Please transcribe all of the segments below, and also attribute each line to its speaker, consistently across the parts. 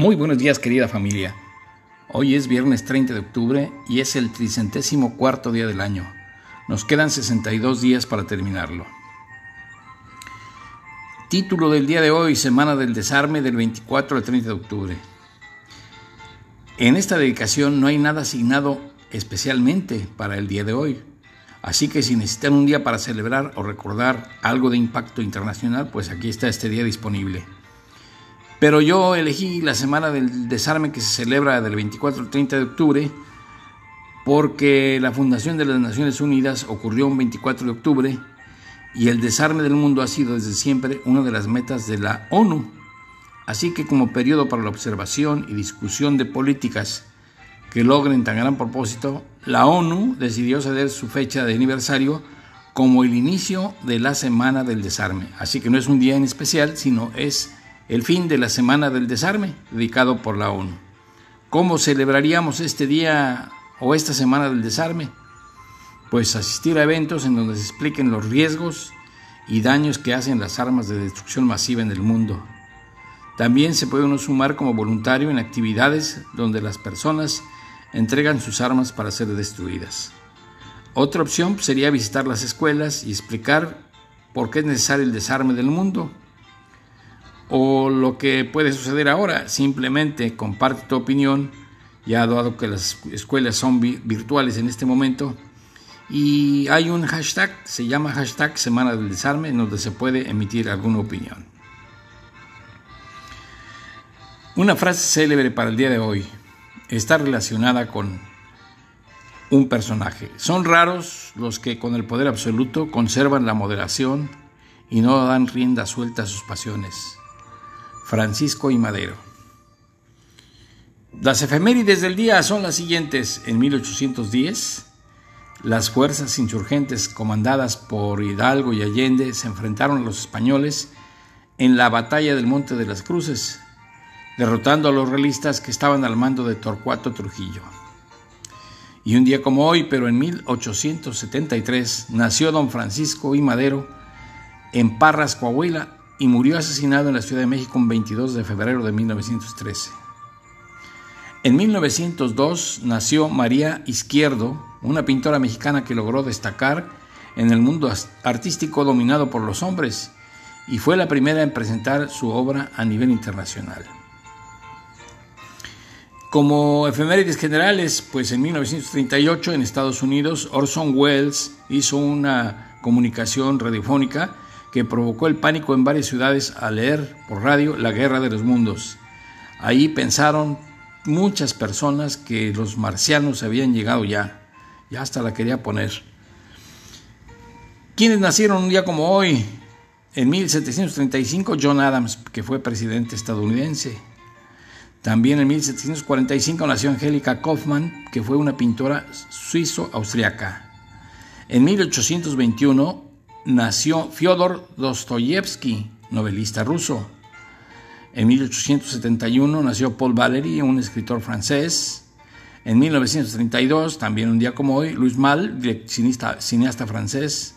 Speaker 1: Muy buenos días querida familia. Hoy es viernes 30 de octubre y es el tricentésimo cuarto día del año. Nos quedan 62 días para terminarlo. Título del día de hoy, Semana del Desarme del 24 al 30 de octubre. En esta dedicación no hay nada asignado especialmente para el día de hoy. Así que si necesitan un día para celebrar o recordar algo de impacto internacional, pues aquí está este día disponible. Pero yo elegí la semana del desarme que se celebra del 24 al 30 de octubre porque la fundación de las Naciones Unidas ocurrió un 24 de octubre y el desarme del mundo ha sido desde siempre una de las metas de la ONU. Así que como periodo para la observación y discusión de políticas que logren tan gran propósito, la ONU decidió ceder su fecha de aniversario como el inicio de la Semana del Desarme. Así que no es un día en especial, sino es el fin de la Semana del Desarme, dedicado por la ONU. ¿Cómo celebraríamos este día o esta Semana del Desarme? Pues asistir a eventos en donde se expliquen los riesgos y daños que hacen las armas de destrucción masiva en el mundo. También se puede uno sumar como voluntario en actividades donde las personas entregan sus armas para ser destruidas. Otra opción sería visitar las escuelas y explicar por qué es necesario el desarme del mundo. O lo que puede suceder ahora, simplemente comparte tu opinión, ya dado que las escuelas son virtuales en este momento. Y hay un hashtag, se llama hashtag Semana del Desarme, en donde se puede emitir alguna opinión. Una frase célebre para el día de hoy está relacionada con un personaje. Son raros los que con el poder absoluto conservan la moderación y no dan rienda suelta a sus pasiones. Francisco y Madero. Las efemérides del día son las siguientes. En 1810, las fuerzas insurgentes comandadas por Hidalgo y Allende se enfrentaron a los españoles en la batalla del Monte de las Cruces, derrotando a los realistas que estaban al mando de Torcuato Trujillo. Y un día como hoy, pero en 1873, nació don Francisco I. Madero en Parras, Coahuila, y murió asesinado en la Ciudad de México el 22 de febrero de 1913. En 1902 nació María Izquierdo, una pintora mexicana que logró destacar en el mundo artístico dominado por los hombres y fue la primera en presentar su obra a nivel internacional. Como efemérides generales, pues en 1938 en Estados Unidos Orson Welles hizo una comunicación radiofónica que provocó el pánico en varias ciudades al leer por radio La Guerra de los Mundos. Ahí pensaron muchas personas que los marcianos habían llegado ya, ya hasta la quería poner. ¿Quiénes nacieron un día como hoy? En 1735 John Adams, que fue presidente estadounidense. También en 1745 nació Angélica Kaufmann, que fue una pintora suizo-austriaca. En 1821 nació Fyodor Dostoyevsky, novelista ruso. En 1871 nació Paul Valéry, un escritor francés. En 1932, también un día como hoy, Malle, cineasta, cineasta francés.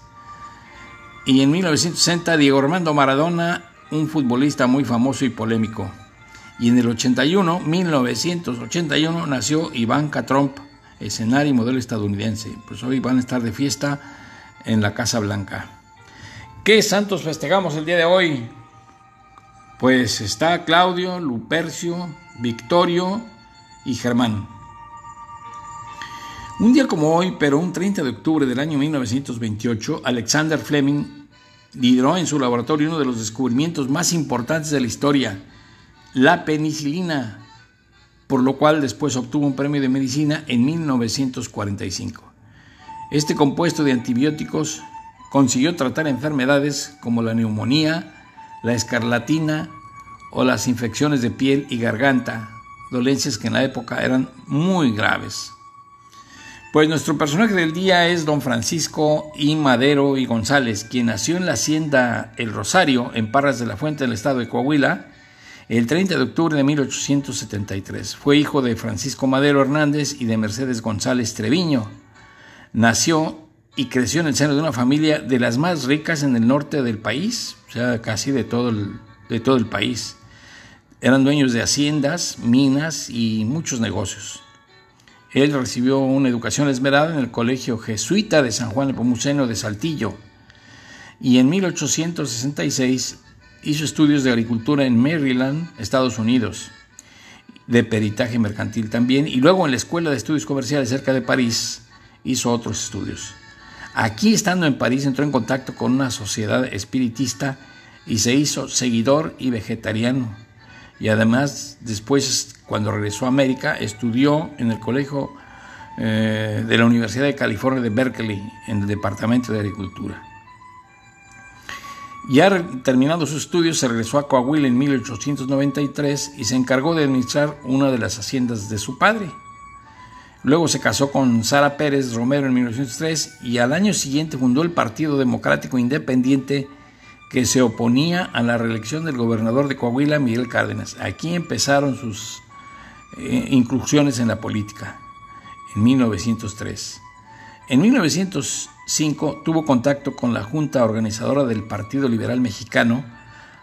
Speaker 1: Y en 1960, Diego Armando Maradona, un futbolista muy famoso y polémico. Y en el 81, 1981, nació Ivanka Trump, escenario y modelo estadounidense. Pues hoy van a estar de fiesta en la Casa Blanca. ¿Qué santos festejamos el día de hoy? Pues está Claudio, Lupercio, Victorio y Germán. Un día como hoy, pero un 30 de octubre del año 1928, Alexander Fleming lideró en su laboratorio uno de los descubrimientos más importantes de la historia, la penicilina, por lo cual después obtuvo un premio de medicina en 1945. Este compuesto de antibióticos consiguió tratar enfermedades como la neumonía, la escarlatina o las infecciones de piel y garganta, dolencias que en la época eran muy graves. Pues nuestro personaje del día es don Francisco I. Madero y González, quien nació en la hacienda El Rosario, en Parras de la Fuente del estado de Coahuila, el 30 de octubre de 1873. Fue hijo de Francisco Madero Hernández y de Mercedes González Treviño. Nació y creció en el seno de una familia de las más ricas en el norte del país, o sea, casi de todo el, de todo el país. Eran dueños de haciendas, minas y muchos negocios. Él recibió una educación esmerada en el Colegio Jesuita de San Juan Nepomuceno de Saltillo y en 1866 hizo estudios de agricultura en Maryland, Estados Unidos, de peritaje mercantil también, y luego en la Escuela de Estudios Comerciales cerca de París hizo otros estudios. Aquí, estando en París, entró en contacto con una sociedad espiritista y se hizo seguidor y vegetariano y además después cuando regresó a América estudió en el colegio eh, de la Universidad de California de Berkeley en el Departamento de Agricultura. Ya terminando sus estudios se regresó a Coahuila en 1893 y se encargó de administrar una de las haciendas de su padre. Luego se casó con Sara Pérez Romero en 1903 y al año siguiente fundó el Partido Democrático Independiente que se oponía a la reelección del gobernador de Coahuila, Miguel Cárdenas. Aquí empezaron sus eh, incursiones en la política, en 1903. En 1905 tuvo contacto con la Junta Organizadora del Partido Liberal Mexicano,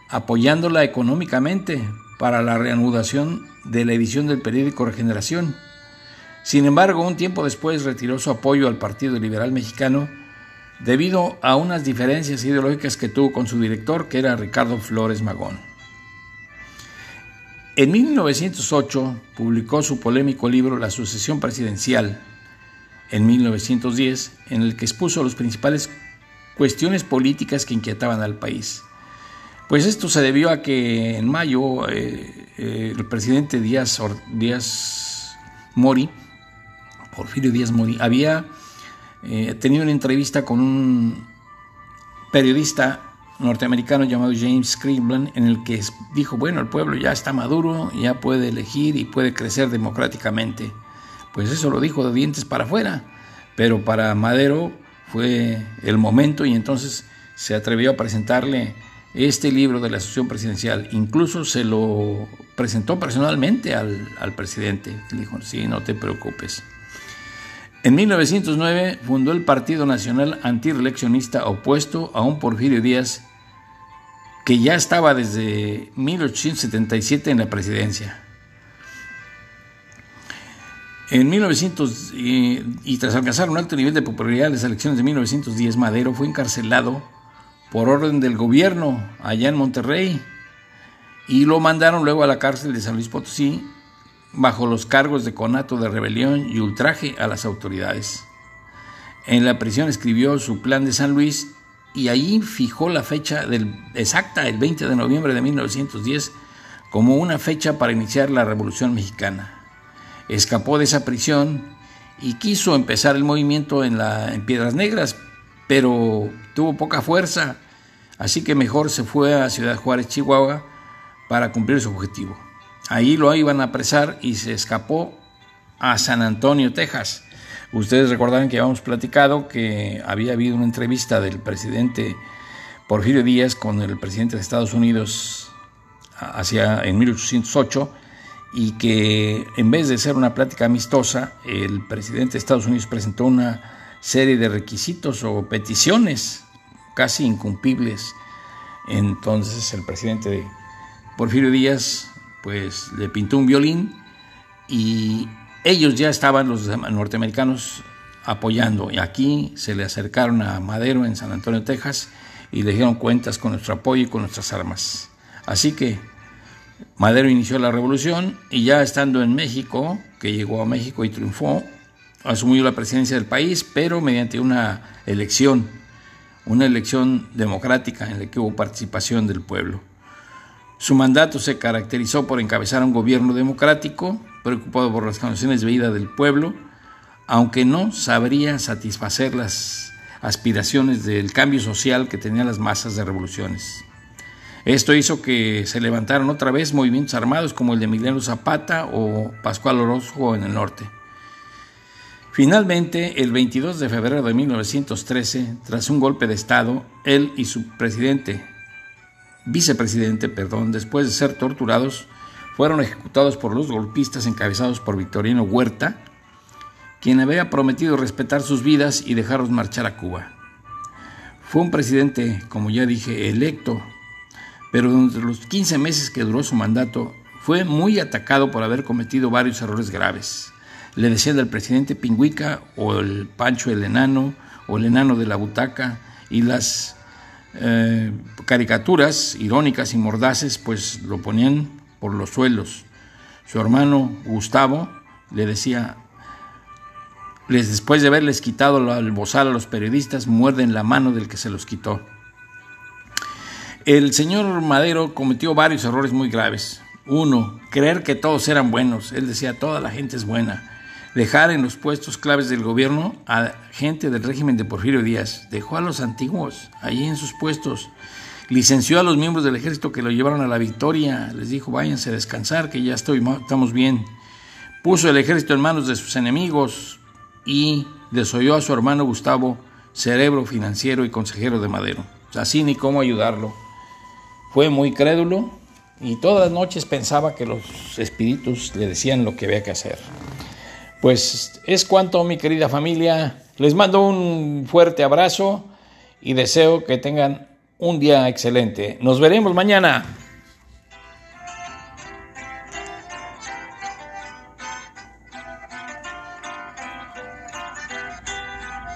Speaker 1: apoyándola económicamente para la reanudación de la edición del periódico Regeneración. Sin embargo, un tiempo después retiró su apoyo al Partido Liberal Mexicano debido a unas diferencias ideológicas que tuvo con su director, que era Ricardo Flores Magón. En 1908 publicó su polémico libro La sucesión presidencial, en 1910, en el que expuso las principales cuestiones políticas que inquietaban al país. Pues esto se debió a que en mayo eh, eh, el presidente Díaz, Díaz Mori, Porfirio Díaz Mori, había eh, tenido una entrevista con un periodista norteamericano llamado James Cleveland en el que dijo, bueno, el pueblo ya está maduro, ya puede elegir y puede crecer democráticamente. Pues eso lo dijo de dientes para afuera, pero para Madero fue el momento y entonces se atrevió a presentarle este libro de la asociación presidencial. Incluso se lo presentó personalmente al, al presidente. Le dijo, sí, no te preocupes. En 1909 fundó el Partido Nacional Antireleccionista opuesto a un Porfirio Díaz que ya estaba desde 1877 en la presidencia. En 1900, y, tras alcanzar un alto nivel de popularidad en las elecciones de 1910, Madero fue encarcelado por orden del gobierno allá en Monterrey y lo mandaron luego a la cárcel de San Luis Potosí bajo los cargos de conato de rebelión y ultraje a las autoridades. En la prisión escribió su plan de San Luis y allí fijó la fecha del, exacta, el 20 de noviembre de 1910, como una fecha para iniciar la Revolución Mexicana. Escapó de esa prisión y quiso empezar el movimiento en, la, en Piedras Negras, pero tuvo poca fuerza, así que mejor se fue a Ciudad Juárez, Chihuahua, para cumplir su objetivo. Ahí lo iban a apresar y se escapó a San Antonio, Texas. Ustedes recordarán que habíamos platicado que había habido una entrevista del presidente Porfirio Díaz con el presidente de Estados Unidos hacia, en 1808 y que en vez de ser una plática amistosa, el presidente de Estados Unidos presentó una serie de requisitos o peticiones casi incumplibles. Entonces el presidente Porfirio Díaz pues le pintó un violín y ellos ya estaban, los norteamericanos, apoyando. Y aquí se le acercaron a Madero en San Antonio, Texas, y le dieron cuentas con nuestro apoyo y con nuestras armas. Así que Madero inició la revolución y ya estando en México, que llegó a México y triunfó, asumió la presidencia del país, pero mediante una elección, una elección democrática en la que hubo participación del pueblo. Su mandato se caracterizó por encabezar un gobierno democrático, preocupado por las condiciones de vida del pueblo, aunque no sabría satisfacer las aspiraciones del cambio social que tenían las masas de revoluciones. Esto hizo que se levantaran otra vez movimientos armados como el de Emiliano Zapata o Pascual Orozco en el norte. Finalmente, el 22 de febrero de 1913, tras un golpe de Estado, él y su presidente, vicepresidente, perdón, después de ser torturados, fueron ejecutados por los golpistas encabezados por Victorino Huerta, quien había prometido respetar sus vidas y dejarlos marchar a Cuba. Fue un presidente, como ya dije, electo, pero durante los 15 meses que duró su mandato fue muy atacado por haber cometido varios errores graves. Le decían del presidente Pingüica o el Pancho el Enano o el Enano de la Butaca y las eh, caricaturas irónicas y mordaces pues lo ponían por los suelos. Su hermano Gustavo le decía, les, después de haberles quitado el bozal a los periodistas, muerden la mano del que se los quitó. El señor Madero cometió varios errores muy graves. Uno, creer que todos eran buenos. Él decía, toda la gente es buena. Dejar en los puestos claves del gobierno a gente del régimen de Porfirio Díaz. Dejó a los antiguos allí en sus puestos. Licenció a los miembros del ejército que lo llevaron a la victoria. Les dijo, váyanse a descansar, que ya estoy, estamos bien. Puso el ejército en manos de sus enemigos y desoyó a su hermano Gustavo, cerebro financiero y consejero de Madero. Así ni cómo ayudarlo. Fue muy crédulo y todas las noches pensaba que los espíritus le decían lo que había que hacer. Pues es cuanto, mi querida familia. Les mando un fuerte abrazo y deseo que tengan un día excelente. Nos veremos mañana.